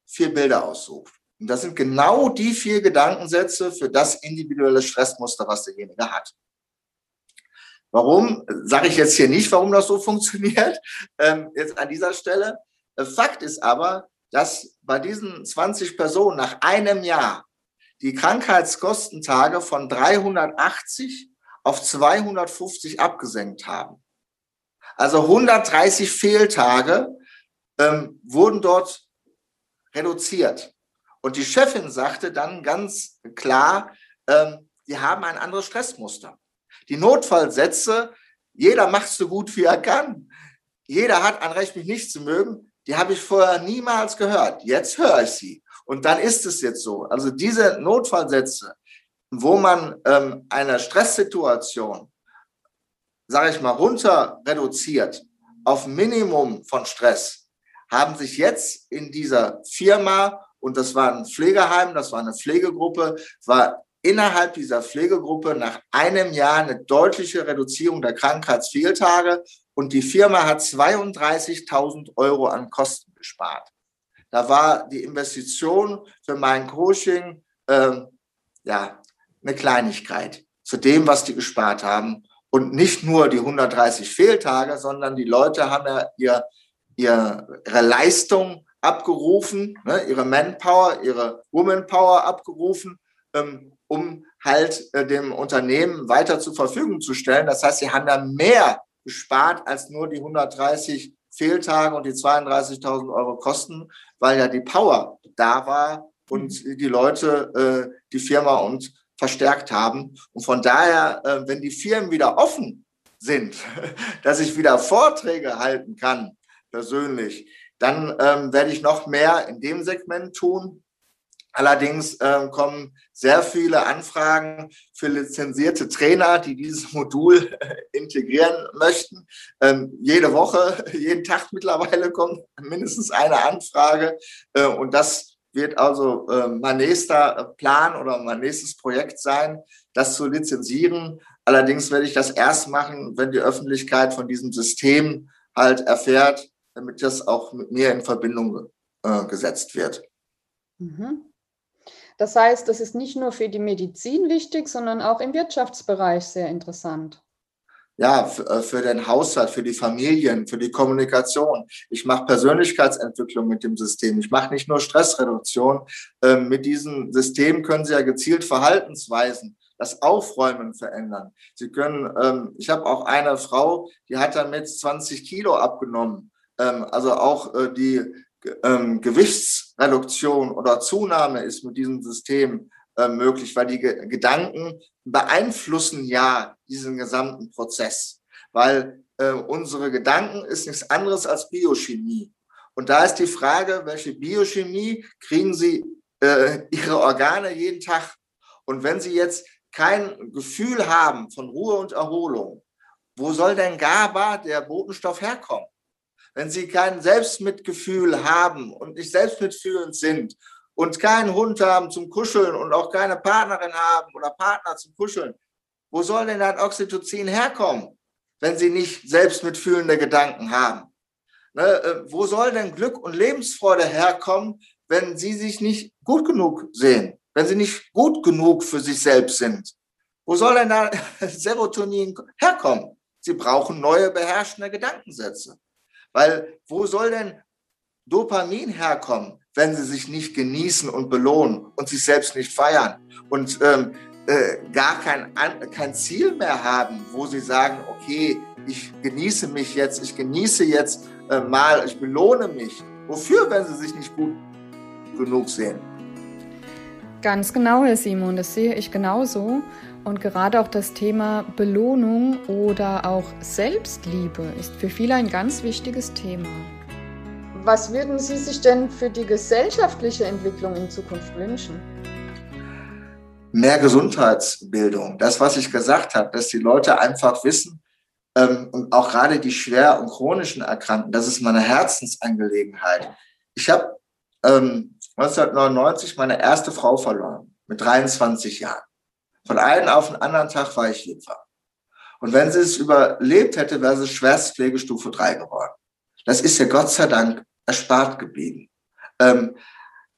vier Bilder aussucht. Und das sind genau die vier Gedankensätze für das individuelle Stressmuster, was derjenige hat. Warum? Sage ich jetzt hier nicht, warum das so funktioniert, ähm, jetzt an dieser Stelle. Äh, Fakt ist aber, dass bei diesen 20 Personen nach einem Jahr die Krankheitskostentage von 380 auf 250 abgesenkt haben. Also 130 Fehltage ähm, wurden dort reduziert. Und die Chefin sagte dann ganz klar, ähm, die haben ein anderes Stressmuster. Die Notfallsätze, jeder macht so gut wie er kann. Jeder hat ein Recht, mich nicht zu mögen. Die habe ich vorher niemals gehört. Jetzt höre ich sie. Und dann ist es jetzt so. Also diese Notfallsätze, wo man ähm, eine Stresssituation, sage ich mal, runter reduziert auf Minimum von Stress, haben sich jetzt in dieser Firma und das war ein Pflegeheim, das war eine Pflegegruppe, war innerhalb dieser Pflegegruppe nach einem Jahr eine deutliche Reduzierung der Krankheitsfehltage und die Firma hat 32.000 Euro an Kosten gespart. Da war die Investition für mein Coaching ähm, ja eine Kleinigkeit zu dem, was die gespart haben. Und nicht nur die 130 Fehltage, sondern die Leute haben ja ihr, ihre Leistung abgerufen, ne, ihre Manpower, ihre Womanpower abgerufen, ähm, um halt äh, dem Unternehmen weiter zur Verfügung zu stellen. Das heißt, sie haben ja mehr gespart als nur die 130 Fehltage und die 32.000 Euro Kosten, weil ja die Power da war und mhm. die Leute äh, die Firma und verstärkt haben. Und von daher, äh, wenn die Firmen wieder offen sind, dass ich wieder Vorträge halten kann, persönlich, dann ähm, werde ich noch mehr in dem Segment tun. Allerdings ähm, kommen sehr viele Anfragen für lizenzierte Trainer, die dieses Modul integrieren möchten. Ähm, jede Woche, jeden Tag mittlerweile kommt mindestens eine Anfrage. Äh, und das wird also äh, mein nächster Plan oder mein nächstes Projekt sein, das zu lizenzieren. Allerdings werde ich das erst machen, wenn die Öffentlichkeit von diesem System halt erfährt, damit das auch mit mir in Verbindung äh, gesetzt wird. Mhm. Das heißt, das ist nicht nur für die Medizin wichtig, sondern auch im Wirtschaftsbereich sehr interessant ja, äh, für den Haushalt, für die Familien, für die Kommunikation. Ich mache Persönlichkeitsentwicklung mit dem System. Ich mache nicht nur Stressreduktion. Ähm, mit diesem System können Sie ja gezielt Verhaltensweisen, das Aufräumen verändern. Sie können, ähm, ich habe auch eine Frau, die hat damit 20 Kilo abgenommen. Ähm, also auch äh, die Gewichtsreduktion oder Zunahme ist mit diesem System äh, möglich, weil die Gedanken beeinflussen ja diesen gesamten Prozess, weil äh, unsere Gedanken ist nichts anderes als Biochemie. Und da ist die Frage, welche Biochemie kriegen Sie äh, Ihre Organe jeden Tag? Und wenn Sie jetzt kein Gefühl haben von Ruhe und Erholung, wo soll denn GABA, der Botenstoff, herkommen? Wenn Sie kein Selbstmitgefühl haben und nicht selbstmitfühlend sind und keinen Hund haben zum Kuscheln und auch keine Partnerin haben oder Partner zum Kuscheln, wo soll denn dann Oxytocin herkommen, wenn sie nicht selbstmitfühlende Gedanken haben? Ne, äh, wo soll denn Glück und Lebensfreude herkommen, wenn sie sich nicht gut genug sehen, wenn sie nicht gut genug für sich selbst sind? Wo soll denn da Serotonin herkommen? Sie brauchen neue beherrschende Gedankensätze. Weil wo soll denn Dopamin herkommen, wenn sie sich nicht genießen und belohnen und sich selbst nicht feiern und ähm, äh, gar kein, kein Ziel mehr haben, wo sie sagen, okay, ich genieße mich jetzt, ich genieße jetzt äh, mal, ich belohne mich. Wofür, wenn sie sich nicht gut genug sehen? Ganz genau, Herr Simon, das sehe ich genauso. Und gerade auch das Thema Belohnung oder auch Selbstliebe ist für viele ein ganz wichtiges Thema. Was würden Sie sich denn für die gesellschaftliche Entwicklung in Zukunft wünschen? Mehr Gesundheitsbildung. Das, was ich gesagt habe, dass die Leute einfach wissen, ähm, und auch gerade die schwer und chronischen Erkrankten, das ist meine Herzensangelegenheit. Ich habe ähm, 1999 meine erste Frau verloren, mit 23 Jahren. Von einem auf den anderen Tag war ich Witwer. Und wenn sie es überlebt hätte, wäre sie Schwerstpflegestufe 3 geworden. Das ist ja Gott sei Dank erspart geblieben. Ähm,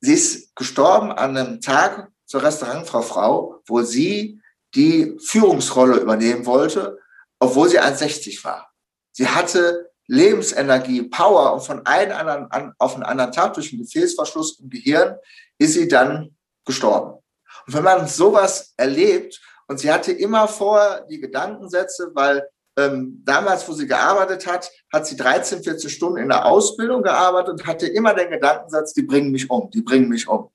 sie ist gestorben an einem Tag zur Restaurantfrau Frau, wo sie die Führungsrolle übernehmen wollte, obwohl sie 1,60 war. Sie hatte Lebensenergie, Power und von einem anderen an, auf einen anderen Tag durch einen Gefäßverschluss im Gehirn ist sie dann gestorben. Und wenn man sowas erlebt und sie hatte immer vorher die Gedankensätze, weil ähm, damals, wo sie gearbeitet hat, hat sie 13, 14 Stunden in der Ausbildung gearbeitet und hatte immer den Gedankensatz, die bringen mich um, die bringen mich um.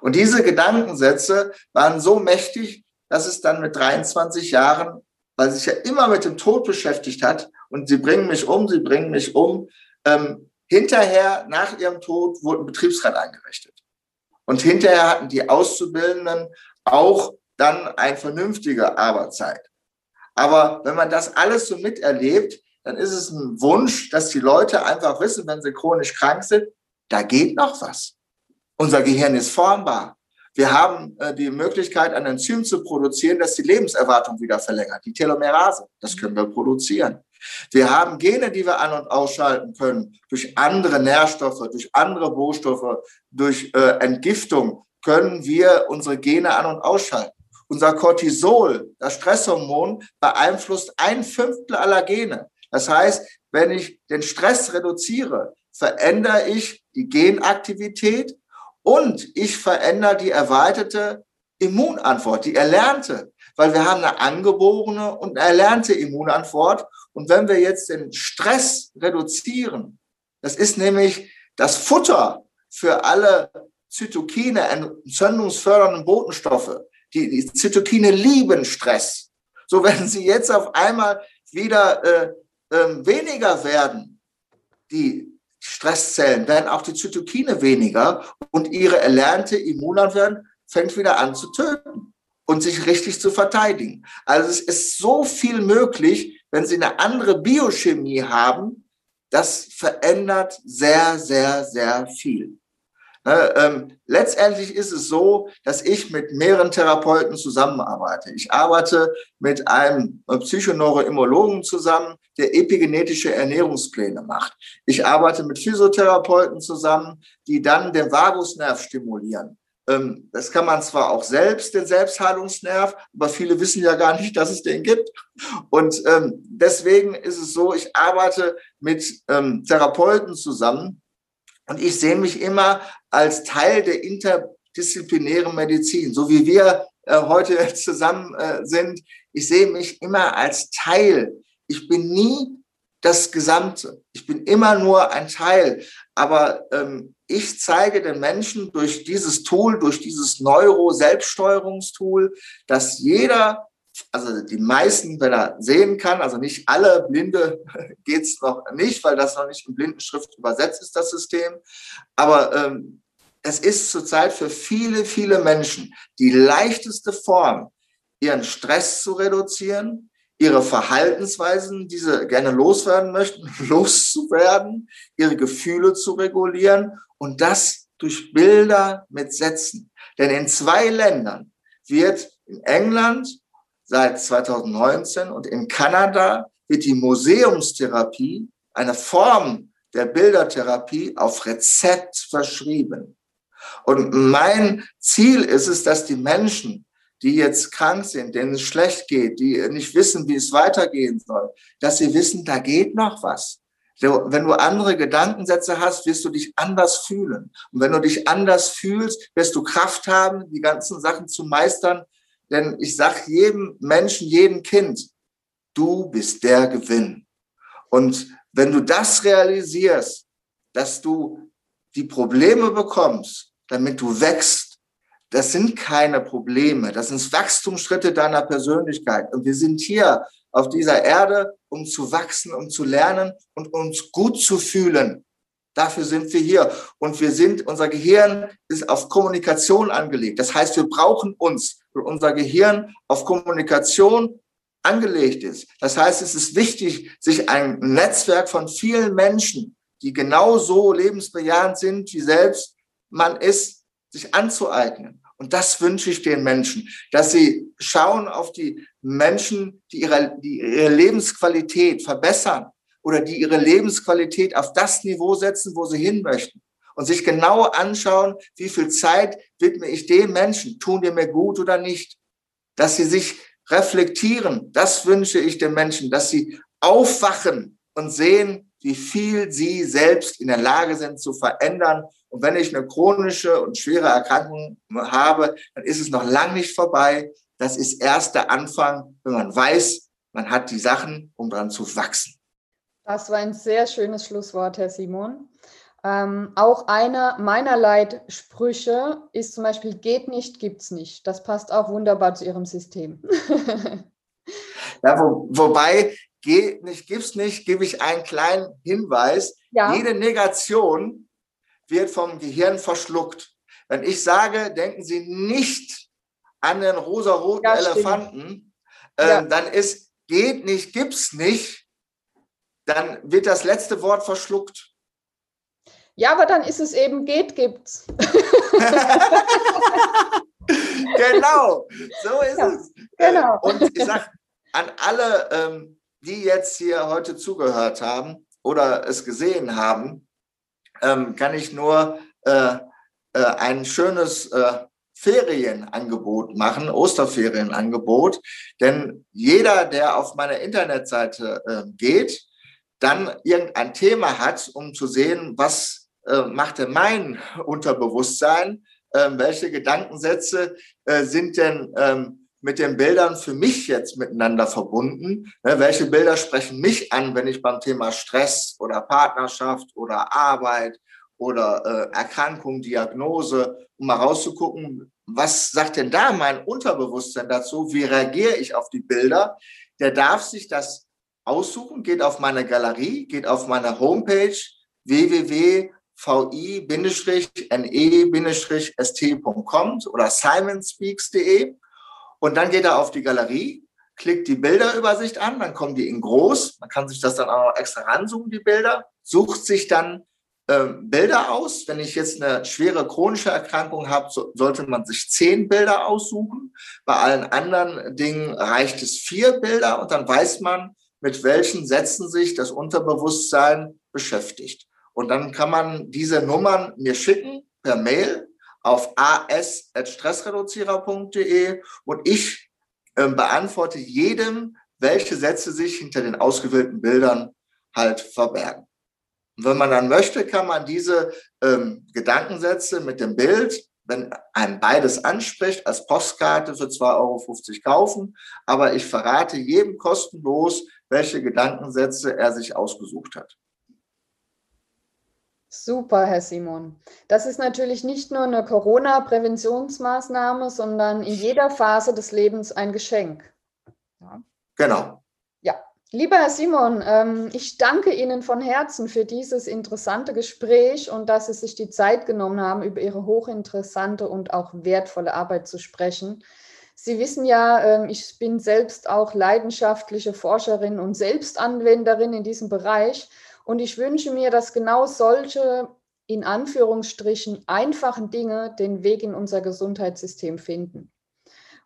Und diese Gedankensätze waren so mächtig, dass es dann mit 23 Jahren, weil sie sich ja immer mit dem Tod beschäftigt hat und sie bringen mich um, sie bringen mich um, ähm, hinterher, nach ihrem Tod, wurde ein Betriebsrat eingerichtet. Und hinterher hatten die Auszubildenden auch dann eine vernünftige Arbeitszeit. Aber wenn man das alles so miterlebt, dann ist es ein Wunsch, dass die Leute einfach wissen, wenn sie chronisch krank sind, da geht noch was. Unser Gehirn ist formbar. Wir haben äh, die Möglichkeit, ein Enzym zu produzieren, das die Lebenserwartung wieder verlängert, die Telomerase. Das können wir produzieren. Wir haben Gene, die wir an- und ausschalten können, durch andere Nährstoffe, durch andere Rohstoffe, durch äh, Entgiftung können wir unsere Gene an- und ausschalten. Unser Cortisol, das Stresshormon, beeinflusst ein Fünftel aller Gene. Das heißt, wenn ich den Stress reduziere, verändere ich die Genaktivität und ich verändere die erweiterte Immunantwort, die erlernte, weil wir haben eine angeborene und erlernte Immunantwort. Und wenn wir jetzt den Stress reduzieren, das ist nämlich das Futter für alle Zytokine, entzündungsfördernden Botenstoffe. Die, die Zytokine lieben Stress. So, wenn sie jetzt auf einmal wieder äh, äh, weniger werden, die Stresszellen, werden auch die Zytokine weniger und ihre erlernte Immunantwort fängt wieder an zu töten und sich richtig zu verteidigen. Also es ist so viel möglich, wenn Sie eine andere Biochemie haben, das verändert sehr, sehr, sehr viel. Ne, ähm, letztendlich ist es so, dass ich mit mehreren Therapeuten zusammenarbeite. Ich arbeite mit einem Psychoneuroimmunologen zusammen, der epigenetische Ernährungspläne macht. Ich arbeite mit Physiotherapeuten zusammen, die dann den Vagusnerv stimulieren. Ähm, das kann man zwar auch selbst, den Selbstheilungsnerv, aber viele wissen ja gar nicht, dass es den gibt. Und ähm, deswegen ist es so, ich arbeite mit ähm, Therapeuten zusammen, und ich sehe mich immer als Teil der interdisziplinären Medizin, so wie wir äh, heute zusammen äh, sind. Ich sehe mich immer als Teil. Ich bin nie das Gesamte. Ich bin immer nur ein Teil. Aber ähm, ich zeige den Menschen durch dieses Tool, durch dieses Neuro-Selbststeuerungstool, dass jeder also die meisten, wenn er sehen kann, also nicht alle Blinde geht's noch nicht, weil das noch nicht in Blindenschrift übersetzt ist, das System. Aber ähm, es ist zurzeit für viele, viele Menschen die leichteste Form, ihren Stress zu reduzieren, ihre Verhaltensweisen, die sie gerne loswerden möchten, loszuwerden, ihre Gefühle zu regulieren und das durch Bilder mit Sätzen. Denn in zwei Ländern wird in England seit 2019 und in Kanada wird die Museumstherapie, eine Form der Bildertherapie, auf Rezept verschrieben. Und mein Ziel ist es, dass die Menschen, die jetzt krank sind, denen es schlecht geht, die nicht wissen, wie es weitergehen soll, dass sie wissen, da geht noch was. Wenn du andere Gedankensätze hast, wirst du dich anders fühlen. Und wenn du dich anders fühlst, wirst du Kraft haben, die ganzen Sachen zu meistern, denn ich sage jedem Menschen, jedem Kind, du bist der Gewinn. Und wenn du das realisierst, dass du die Probleme bekommst, damit du wächst, das sind keine Probleme, das sind Wachstumsschritte deiner Persönlichkeit. Und wir sind hier auf dieser Erde, um zu wachsen, um zu lernen und uns gut zu fühlen. Dafür sind wir hier. Und wir sind, unser Gehirn ist auf Kommunikation angelegt. Das heißt, wir brauchen uns, weil unser Gehirn auf Kommunikation angelegt ist. Das heißt, es ist wichtig, sich ein Netzwerk von vielen Menschen, die genauso lebensbejahend sind, wie selbst man ist, sich anzueignen. Und das wünsche ich den Menschen, dass sie schauen auf die Menschen, die ihre, die ihre Lebensqualität verbessern, oder die ihre Lebensqualität auf das Niveau setzen, wo sie hin möchten. Und sich genau anschauen, wie viel Zeit widme ich dem Menschen, tun die mir gut oder nicht. Dass sie sich reflektieren, das wünsche ich den Menschen, dass sie aufwachen und sehen, wie viel sie selbst in der Lage sind zu verändern. Und wenn ich eine chronische und schwere Erkrankung habe, dann ist es noch lang nicht vorbei. Das ist erst der Anfang, wenn man weiß, man hat die Sachen, um dran zu wachsen. Das war ein sehr schönes Schlusswort, Herr Simon. Ähm, auch einer meiner Leitsprüche ist zum Beispiel, geht nicht, gibt's nicht. Das passt auch wunderbar zu Ihrem System. ja, wo, wobei, geht nicht, gibt's nicht, gebe ich einen kleinen Hinweis. Ja. Jede Negation wird vom Gehirn verschluckt. Wenn ich sage, denken Sie nicht an den rosaroten ja, Elefanten, äh, ja. dann ist geht nicht, gibt's nicht dann wird das letzte Wort verschluckt. Ja, aber dann ist es eben geht, gibt's. genau, so ist ja, es. Genau. Und ich sage an alle, ähm, die jetzt hier heute zugehört haben oder es gesehen haben, ähm, kann ich nur äh, äh, ein schönes äh, Ferienangebot machen, Osterferienangebot. Denn jeder, der auf meine Internetseite äh, geht, dann irgendein Thema hat, um zu sehen, was äh, macht denn mein Unterbewusstsein, äh, welche Gedankensätze äh, sind denn ähm, mit den Bildern für mich jetzt miteinander verbunden? Ne, welche Bilder sprechen mich an, wenn ich beim Thema Stress oder Partnerschaft oder Arbeit oder äh, Erkrankung, Diagnose, um mal rauszugucken, was sagt denn da mein Unterbewusstsein dazu? Wie reagiere ich auf die Bilder? Der darf sich das aussuchen, geht auf meine Galerie, geht auf meine Homepage www.vi-ne-st.com oder simonspeaks.de und dann geht er auf die Galerie, klickt die Bilderübersicht an, dann kommen die in groß, man kann sich das dann auch noch extra ranzoomen, die Bilder, sucht sich dann äh, Bilder aus. Wenn ich jetzt eine schwere chronische Erkrankung habe, so, sollte man sich zehn Bilder aussuchen. Bei allen anderen Dingen reicht es vier Bilder und dann weiß man, mit welchen Sätzen sich das Unterbewusstsein beschäftigt. Und dann kann man diese Nummern mir schicken per Mail auf as.stressreduzierer.de und ich äh, beantworte jedem, welche Sätze sich hinter den ausgewählten Bildern halt verbergen. Und wenn man dann möchte, kann man diese ähm, Gedankensätze mit dem Bild, wenn einem beides anspricht, als Postkarte für 2,50 Euro kaufen. Aber ich verrate jedem kostenlos, welche Gedankensätze er sich ausgesucht hat. Super, Herr Simon. Das ist natürlich nicht nur eine Corona-Präventionsmaßnahme, sondern in jeder Phase des Lebens ein Geschenk. Ja. Genau. Lieber Herr Simon, ähm, ich danke Ihnen von Herzen für dieses interessante Gespräch und dass Sie sich die Zeit genommen haben, über Ihre hochinteressante und auch wertvolle Arbeit zu sprechen. Sie wissen ja, ähm, ich bin selbst auch leidenschaftliche Forscherin und Selbstanwenderin in diesem Bereich und ich wünsche mir, dass genau solche in Anführungsstrichen einfachen Dinge den Weg in unser Gesundheitssystem finden.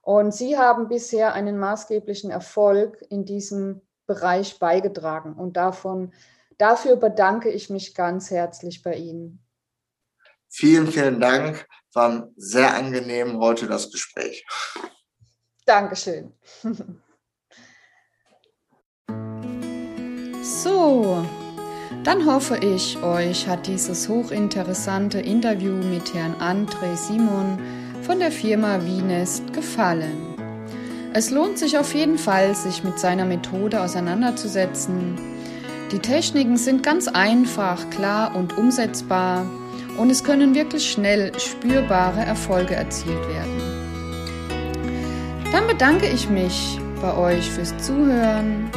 Und Sie haben bisher einen maßgeblichen Erfolg in diesem Bereich beigetragen. Und davon, dafür bedanke ich mich ganz herzlich bei Ihnen. Vielen, vielen Dank. War sehr angenehm heute das Gespräch. Dankeschön. So, dann hoffe ich, euch hat dieses hochinteressante Interview mit Herrn André Simon von der Firma Wienest gefallen. Es lohnt sich auf jeden Fall, sich mit seiner Methode auseinanderzusetzen. Die Techniken sind ganz einfach, klar und umsetzbar und es können wirklich schnell spürbare Erfolge erzielt werden. Dann bedanke ich mich bei euch fürs Zuhören.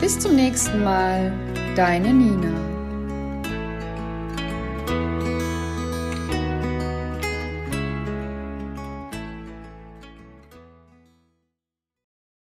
Bis zum nächsten Mal, deine Nina.